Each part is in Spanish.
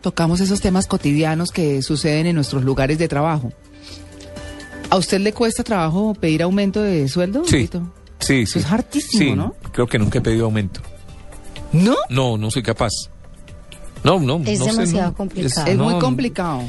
tocamos esos temas cotidianos que suceden en nuestros lugares de trabajo. ¿A usted le cuesta trabajo pedir aumento de sueldo? Sí. Sí, Eso sí. es hartísimo, Sí, ¿no? Creo que nunca he pedido aumento. ¿No? No, no soy capaz. No, no. Es no sé, demasiado no. complicado. Es no, muy complicado.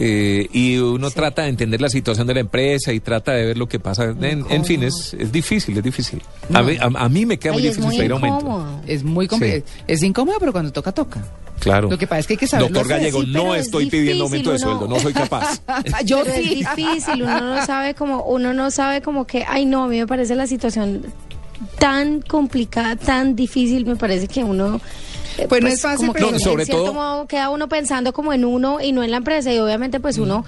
Eh, y uno trata de entender la situación de la empresa y trata de ver lo que pasa. En, en fin, es, es difícil, es difícil. A, mí, a, a mí me queda muy Ay, difícil pedir aumento. Es muy compli- Es incómodo, pero cuando toca, toca. Claro. Lo que pasa es que hay que saberlo Doctor. Gallego, Sí, no es estoy pidiendo aumento de sueldo, no soy capaz. Yo Pero sí. es difícil, uno no sabe como, uno no sabe como que, ay no, a mí me parece la situación tan complicada, tan difícil, me parece que uno... eh, Pues no es fácil, pero- No, en sobre cierto todo- modo queda uno pensando como en uno y no en la empresa y obviamente pues uno,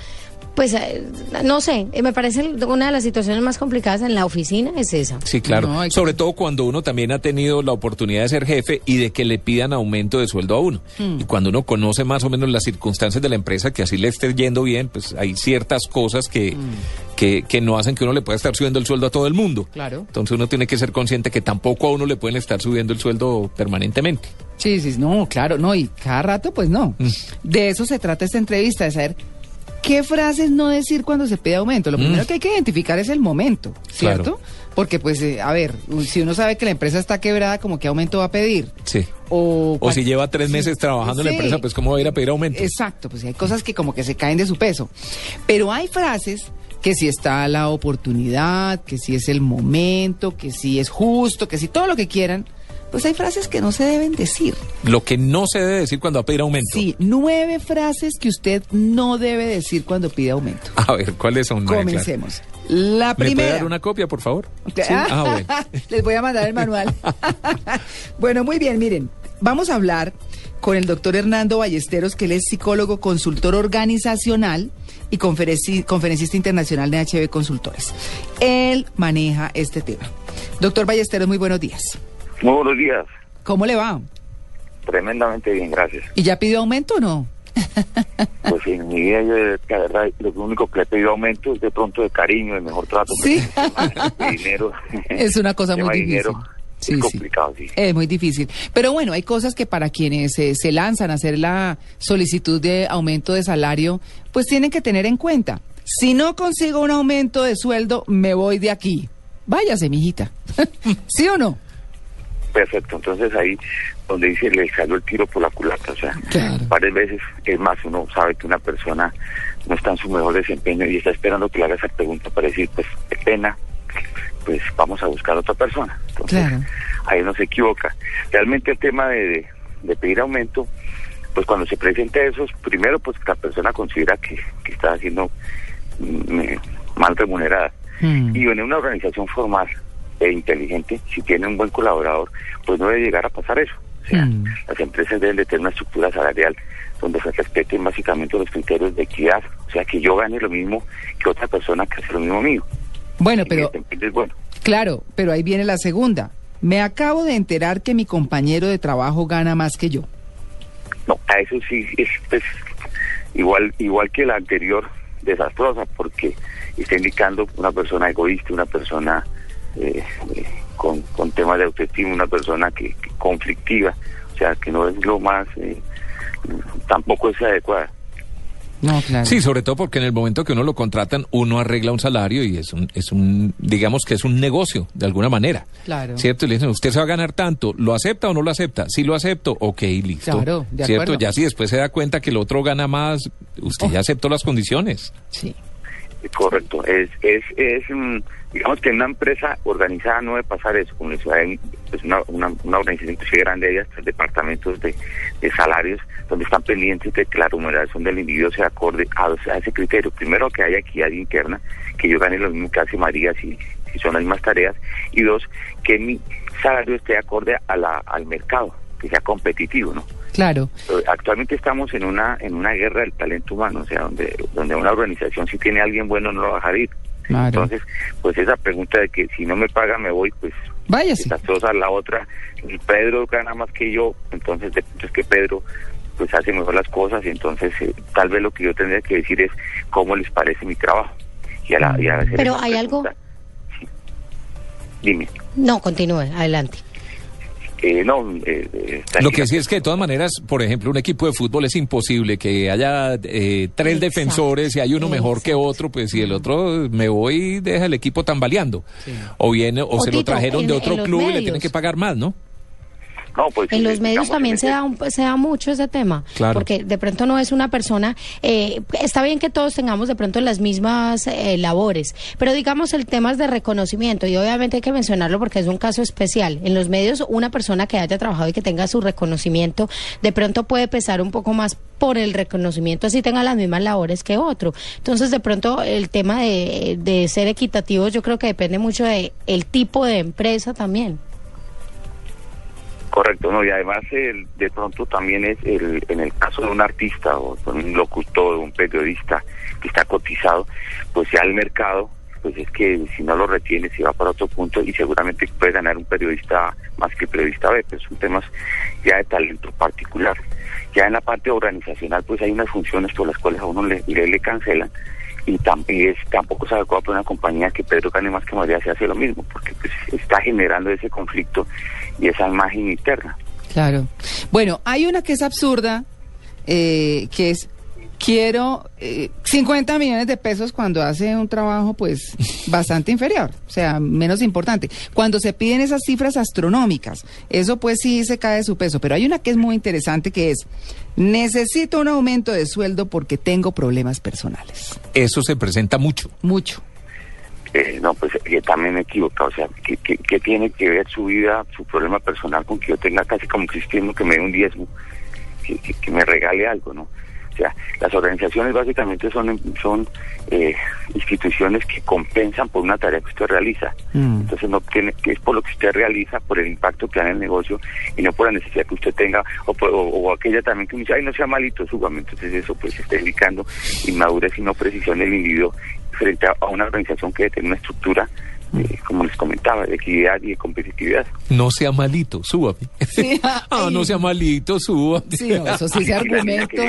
pues eh, no sé, eh, me parece una de las situaciones más complicadas en la oficina es esa. Sí, claro. No, hay que- Sobre todo cuando uno también ha tenido la oportunidad de ser jefe y de que le pidan aumento de sueldo a uno. Hmm. Y cuando uno conoce más o menos las circunstancias de la empresa, que así le esté yendo bien, pues hay ciertas cosas que, Hmm. que, que no hacen que uno le pueda estar subiendo el sueldo a todo el mundo. Claro. Entonces uno tiene que ser consciente que tampoco a uno le pueden estar subiendo el sueldo permanentemente. Sí, sí, no, claro, no, y cada rato, pues no. Mm. De eso se trata esta entrevista, de saber qué frases no decir cuando se pide aumento. Lo primero que hay que identificar es el momento, ¿cierto? Mm. Claro. Porque, pues, eh, a ver, si uno sabe que la empresa está quebrada, como qué aumento va a pedir. Sí. O, O si lleva tres Sí, meses trabajando en la empresa, pues cómo va a ir a pedir aumento. Exacto, pues hay cosas que como que se caen de su peso. Pero hay frases que si está la oportunidad, que si es el momento, que si es justo, que si todo lo que quieran, pues hay frases que no se deben decir. Lo que no se debe decir cuando va a pedir aumento. Sí, nueve frases que usted no debe decir cuando pide aumento. A ver, ¿cuáles son? Comencemos. La ¿Me puede primera. dar una copia, por favor? Sí. Ah, bueno. Les voy a mandar el manual. bueno, muy bien, miren, vamos a hablar con el doctor Hernando Ballesteros, que él es psicólogo, consultor organizacional y conferenci- conferencista internacional de HB Consultores. Él maneja este tema. Doctor Ballesteros, muy buenos días. Muy buenos días. ¿Cómo le va? Tremendamente bien, gracias. ¿Y ya pidió aumento o no? Pues en mi vida, yo, la verdad, lo único que le he pedido aumento es de pronto de cariño, de mejor trato. Sí. De dinero. Es una cosa muy difícil. dinero Sí, es sí. complicado, sí. Es muy difícil. Pero bueno, hay cosas que para quienes eh, se lanzan a hacer la solicitud de aumento de salario, pues tienen que tener en cuenta. Si no consigo un aumento de sueldo, me voy de aquí. Váyase, mijita. ¿Sí o no? Perfecto. Entonces ahí donde dice le salió el tiro por la culata. O sea, Claro. varias veces, es más, uno sabe que una persona no está en su mejor desempeño y está esperando que le haga esa pregunta para decir, pues, qué pena, pues vamos a buscar otra persona. Entonces, Claro. ahí no se equivoca. Realmente el tema de, de- de pedir aumento, pues cuando se presenta eso, es primero pues la persona considera que, que está siendo mm, eh, mal remunerada. Hmm. Y en una organización formal e inteligente, si tiene un buen colaborador, pues no debe llegar a pasar eso. O sea, Mm. las empresas deben de tener una estructura salarial donde se respeten básicamente los criterios de equidad. O sea, que yo gane lo mismo que otra persona que hace lo mismo mío. Bueno, Y pero es bueno. claro, pero ahí viene la segunda. Me acabo de enterar que mi compañero de trabajo gana más que yo. No, a eso sí es pues, igual igual que la anterior desastrosa porque está indicando una persona egoísta, una persona eh, eh, con, con temas de autoestima, una persona que, que conflictiva, o sea que no es lo más, eh, tampoco es adecuada. No, claro. Sí, sobre todo porque en el momento que uno lo contratan, uno arregla un salario y es un, es un, digamos que es un negocio, de alguna manera. Claro. ¿Cierto? Y le dicen, usted se va a ganar tanto, ¿lo acepta o no lo acepta? Si lo acepto, ok, listo. Claro, de ¿Cierto? acuerdo. Ya si después se da cuenta que el otro gana más, usted Oh. ya aceptó las condiciones. Sí. Correcto, es, es, es mm, digamos que en una empresa organizada no debe pasar eso, como decía, hay, pues una, una, organización inclusive grande, hay hasta departamentos de, de salarios donde están pendientes de que la remuneración del individuo sea acorde a, ese criterio. Primero, que haya equidad interna, que yo gane lo mismo que hace María si, si son las mismas tareas, y dos, que mi salario esté acorde a la, al mercado. que sea competitivo, ¿no? Claro. Eh, Actualmente estamos en una en una guerra del talento humano, o sea, donde donde una organización si tiene a alguien bueno no lo va a dejar ir. Claro. Entonces, pues esa pregunta de que si no me paga me voy, pues Váyase. las cosas la otra, y Pedro gana más que yo, entonces de pronto es que Pedro pues hace mejor las cosas y entonces eh, tal vez lo que yo tendría que decir es cómo les parece mi trabajo. Y a la, y a hacer Pero hay algo- sí. Dime. No, continúe, adelante. Eh, no, eh, eh, Lo que sí es que de todas maneras, por ejemplo, un equipo de fútbol es imposible que haya eh, tres Exacto. defensores y hay uno mejor que otro, pues si el otro me voy y deja el equipo tambaleando. O viene, o, O se lo trajeron en- de otro club y le tienen que pagar más, ¿no? No, pues, En los medios también se da, un- se da mucho ese tema, Claro. porque de pronto no es una persona, eh, está bien que todos tengamos de pronto las mismas eh, labores, pero digamos el tema es de reconocimiento y obviamente hay que mencionarlo porque es un caso especial. En los medios una persona que haya trabajado y que tenga su reconocimiento de pronto puede pesar un poco más por el reconocimiento, así tenga las mismas labores que otro. Entonces de pronto el tema de, de ser equitativo yo creo que depende mucho de el tipo de empresa también. Correcto, no, y además el- de pronto también es el, en el caso de un artista o un locutor, un periodista que está cotizado, pues ya el mercado, pues es que si no lo retiene se va para otro punto y seguramente puede ganar un periodista más que periodista B, pues son temas ya de talento particular. Ya en la parte organizacional pues hay unas funciones por las cuales a uno le, le, le cancelan y, tam- y es, tampoco es adecuado para una compañía que Pedro gane más que María se hace lo mismo, porque pues está generando ese conflicto y esa imagen interna. Claro. Bueno, hay una que es absurda, eh, que es, quiero eh, 50 millones de pesos cuando hace un trabajo pues bastante inferior, o sea, menos importante. Cuando se piden esas cifras astronómicas, eso pues sí se cae de su peso, pero hay una que es muy interesante que es, necesito un aumento de sueldo porque tengo problemas personales. Eso se presenta mucho. Mucho. Eh, no, pues que también me equivoca, o sea, que tiene que ver su vida, su problema personal con que yo tenga casi como cristiano que me dé un diezmo, que, que, que me regale algo, ¿no? Sea, las organizaciones básicamente son, son eh, instituciones que compensan por una tarea que usted realiza. Mm. Entonces no tiene, que es por lo que usted realiza, por el impacto que da en el negocio y no por la necesidad que usted tenga o, por- o, o aquella también que me dice, ay, no sea malito, súbame. Entonces eso pues está indicando inmadurez y no precisión del individuo frente a, a una organización que tiene una estructura, eh, como les comentaba, de equidad y de competitividad. No sea malito, súbame. Sí, ah, no sea malito, súbame. Sí, no, eso sí, niña argumento.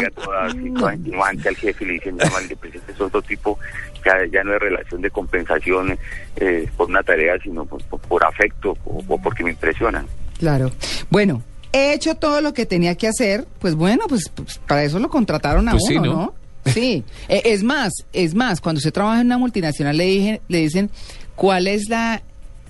insinuante al jefe y le dicen, "Mira, mal, pues este es otro tipo, ya, ya no es relación de compensación eh, por una tarea, sino por, por- por afecto o, o porque me impresionan. Claro. Bueno, he hecho todo lo que tenía que hacer, pues bueno, pues, pues, para eso lo contrataron a Pues sí, uno, ¿no? ¿no? Sí. Eh, es más, es más, cuando usted trabaja en una multinacional le dije, le dicen cuál es la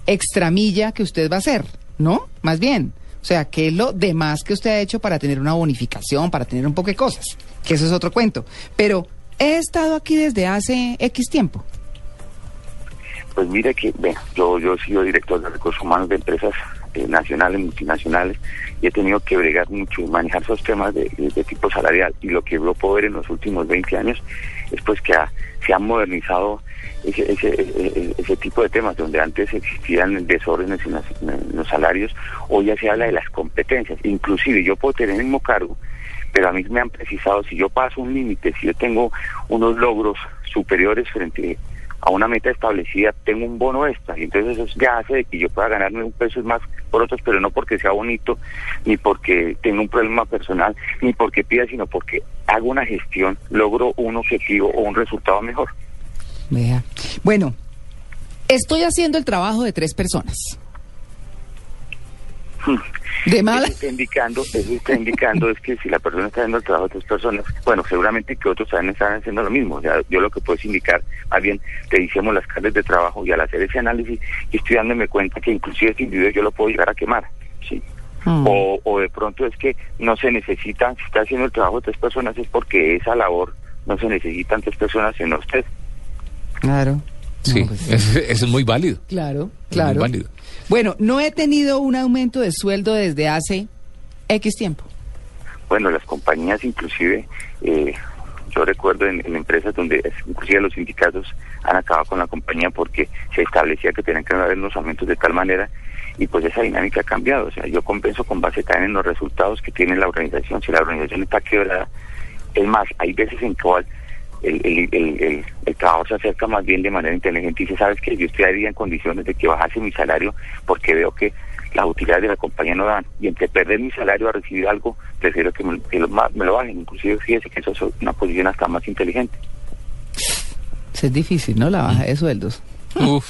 extramilla que usted va a hacer, ¿no? Más bien. O sea, qué es lo demás que usted ha hecho para tener una bonificación, para tener un poco de cosas. Que eso es otro cuento. Pero he estado aquí desde hace X tiempo. Pues mire que, yo, yo he sido director de recursos humanos de empresas eh, nacionales, multinacionales, y he tenido que bregar mucho y manejar esos temas de, tipo salarial. Y lo que yo puedo ver en los últimos 20 años es pues que ha- se han modernizado ese, ese, ese, ese tipo de temas, donde antes existían desórdenes en, las- los salarios, hoy ya se habla de las competencias. Inclusive yo puedo tener el mismo cargo, pero a mí me han precisado, si yo paso un límite, si yo tengo unos logros superiores frente a una meta establecida, tengo un bono extra. Y entonces eso ya hace de que yo pueda ganarme un peso más por otros, pero no porque sea bonito, ni porque tenga un problema personal, ni porque pida, sino porque hago una gestión, logro un objetivo o un resultado mejor. Vea. Bueno, estoy haciendo el trabajo de tres personas. De mala. Eso está indicando, eso está indicando es que si la persona está haciendo el trabajo de otras personas, bueno, seguramente que otros también están haciendo lo mismo. O sea, yo lo que puedo es indicar, más bien, te hicimos las cargas de trabajo y al hacer ese análisis, estoy dándome cuenta que inclusive ese individuo yo lo puedo llegar a quemar. ¿sí? Mm. O, o de pronto es que no se necesitan, si está haciendo el trabajo de tres personas es porque esa labor no se necesitan tres personas sino usted. Claro. Sí, No, pues, es- eso es muy válido. Claro, Es claro. muy válido. Bueno, no he tenido un aumento de sueldo desde hace X tiempo. Bueno, las compañías inclusive, eh, yo recuerdo en, en empresas donde inclusive los sindicatos han acabado con la compañía porque se establecía que tenían que haber unos aumentos de tal manera y pues esa dinámica ha cambiado. O sea, yo compenso con base también en los resultados que tiene la organización. Si la organización está quebrada, es más, hay veces en cual el, el, el, el, el trabajador se acerca más bien de manera inteligente y dice, sabes que yo estoy ahí en condiciones de que bajase mi salario porque veo que las utilidades de la compañía no dan y entre perder mi salario a recibir algo, prefiero que me, que lo, me lo bajen. Inclusive fíjese que eso es una posición hasta más inteligente. Eso es difícil, ¿no? La baja de sueldos. Uf,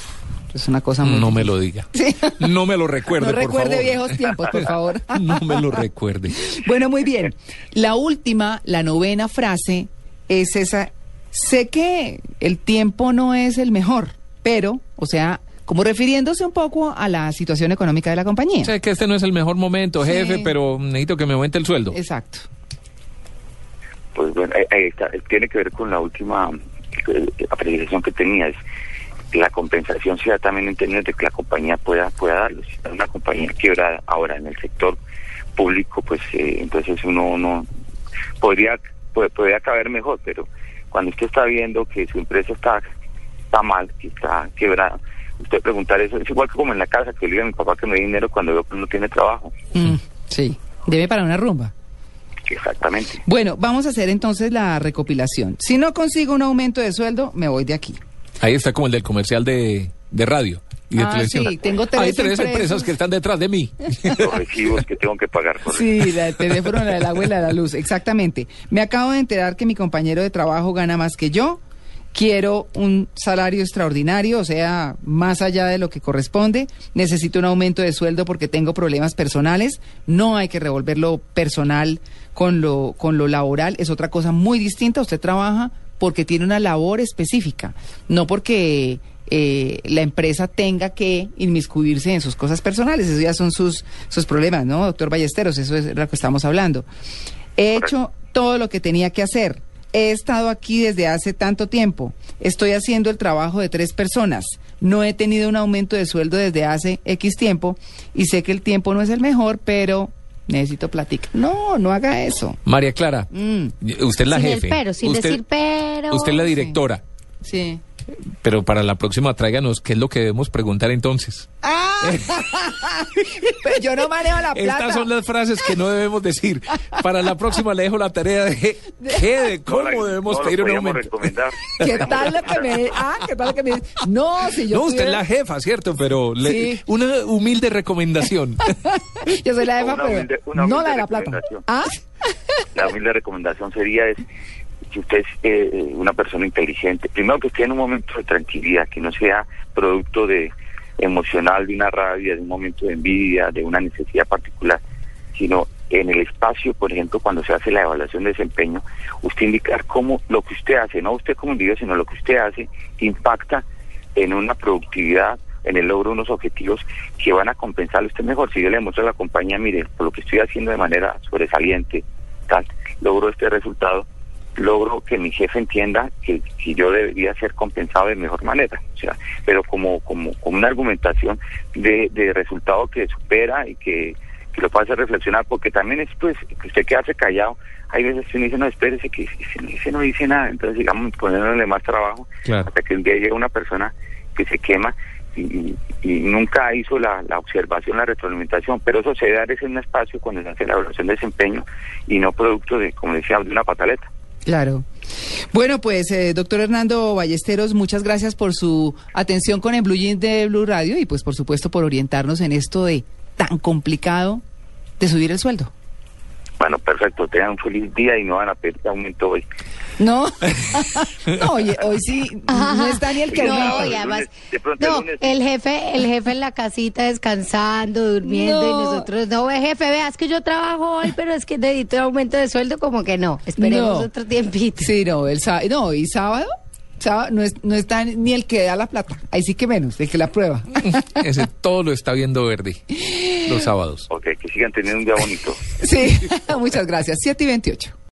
Es una cosa muy no me lo diga. Sí. No me lo recuerde, No por recuerde favor. viejos tiempos, por favor. No me lo recuerde. Bueno, muy bien. La última, la novena frase es esa. Sé que el tiempo no es el mejor, pero, o sea, como refiriéndose un poco a la situación económica de la compañía. Sé que este no es el mejor momento, Sí. jefe, pero necesito que me aumente el sueldo. Exacto. Pues bueno, ahí- ahí está. Tiene que ver con la última eh, apreciación que tenía. Es que la compensación sea también en términos de que la compañía pueda pueda darlo. Si una compañía quebrada ahora en el sector público, pues eh, entonces uno no podría puede, podría caber mejor, pero cuando usted está viendo que su empresa está está mal, que está quebrada, usted preguntar eso es igual que como en la casa que le diga a mi papá que me dé dinero cuando veo que no tiene trabajo. Mm, sí. Debe para una rumba. Exactamente. Bueno, vamos a hacer entonces la recopilación. Si no consigo un aumento de sueldo, me voy de aquí. Ahí está como el del comercial de, de radio y de Ah, televisión. sí, tengo tres Hay tres empresas. empresas que están detrás de mí. Los recibos que tengo que pagar por Sí, la del teléfono, la del agua y la de la luz, exactamente. Me acabo de enterar que mi compañero de trabajo gana más que yo. Quiero un salario extraordinario, o sea, más allá de lo que corresponde. Necesito un aumento de sueldo porque tengo problemas personales. No hay que revolver lo personal con lo, con lo laboral. Es otra cosa muy distinta. Usted trabaja porque tiene una labor específica, no porque eh, la empresa tenga que inmiscuirse en sus cosas personales. Eso ya son sus, sus problemas, ¿no, doctor Ballesteros? Eso es lo que estamos hablando. He hecho todo lo que tenía que hacer. He estado aquí desde hace tanto tiempo. Estoy haciendo el trabajo de tres personas. No he tenido un aumento de sueldo desde hace X tiempo y sé que el tiempo no es el mejor, pero necesito platicar. No, no haga eso. María Clara, Mm, usted es la sin jefe. el pero, sin usted, decir pero. Usted es la directora. sí. Pero para la próxima tráiganos qué es lo que debemos preguntar entonces. ¡Ah! pero yo no manejo la plata. Estas son las frases que no debemos decir. Para la próxima le dejo la tarea de qué de cómo No debemos no pedir un aumento. recomendar. ¿Qué tal lo que me... Ah, ¿qué tal lo que me... No, si yo no, usted es la jefa, ¿cierto? Pero le- Sí. una humilde recomendación. Yo soy la jefa, Una pero humilde- una no la de la plata. ¿Ah? La humilde recomendación sería es si usted es eh, una persona inteligente, primero que esté en un momento de tranquilidad, que no sea producto de emocional de una rabia, de un momento de envidia, de una necesidad particular, sino en el espacio, por ejemplo, cuando se hace la evaluación de desempeño, usted indicar cómo lo que usted hace, no usted como individuo, sino lo que usted hace, impacta en una productividad, en el logro de unos objetivos que van a compensarle usted mejor. Si yo le muestro a la compañía, mire, por lo que estoy haciendo de manera sobresaliente, tal, logro este resultado, logro que mi jefe entienda que, que yo debería ser compensado de mejor manera. O sea, pero como, como, como una argumentación de, de resultado que supera y que, que lo puede hacer reflexionar, porque también es pues que usted quedarse callado. Hay veces que uno dice, no, espérese, que ese, no dice nada, entonces digamos poniéndole más trabajo Claro. hasta que un día llega una persona que se quema y, y- nunca hizo la, la observación, la retroalimentación, pero eso se da es en un espacio cuando se hace la evaluación de desempeño y no producto de, como decía, de una pataleta. Claro. Bueno, pues, eh, doctor Hernando Ballesteros, muchas gracias por su atención con el Blue Jeans de Blue Radio y, pues, por supuesto, por orientarnos en esto de tan complicado de subir el sueldo. Bueno, perfecto, tengan un feliz día y no van a pedir aumento hoy. No, no, oye, hoy sí, no está ni el que no, además, De pronto el no, el jefe, el jefe en la casita descansando, durmiendo, y No. nosotros, no, ve, jefe, vea, es que yo trabajo hoy, pero es que necesito aumento de sueldo, como que no, esperemos No. otro tiempito. Sí, no, el sábado, no, y sábado, sábado no, es- no está ni el que da la plata, ahí sí que menos, el que la prueba. Ese todo lo está viendo Verdi los sábados. Ok, que sigan teniendo un día bonito. sí, muchas gracias, 7 y 28.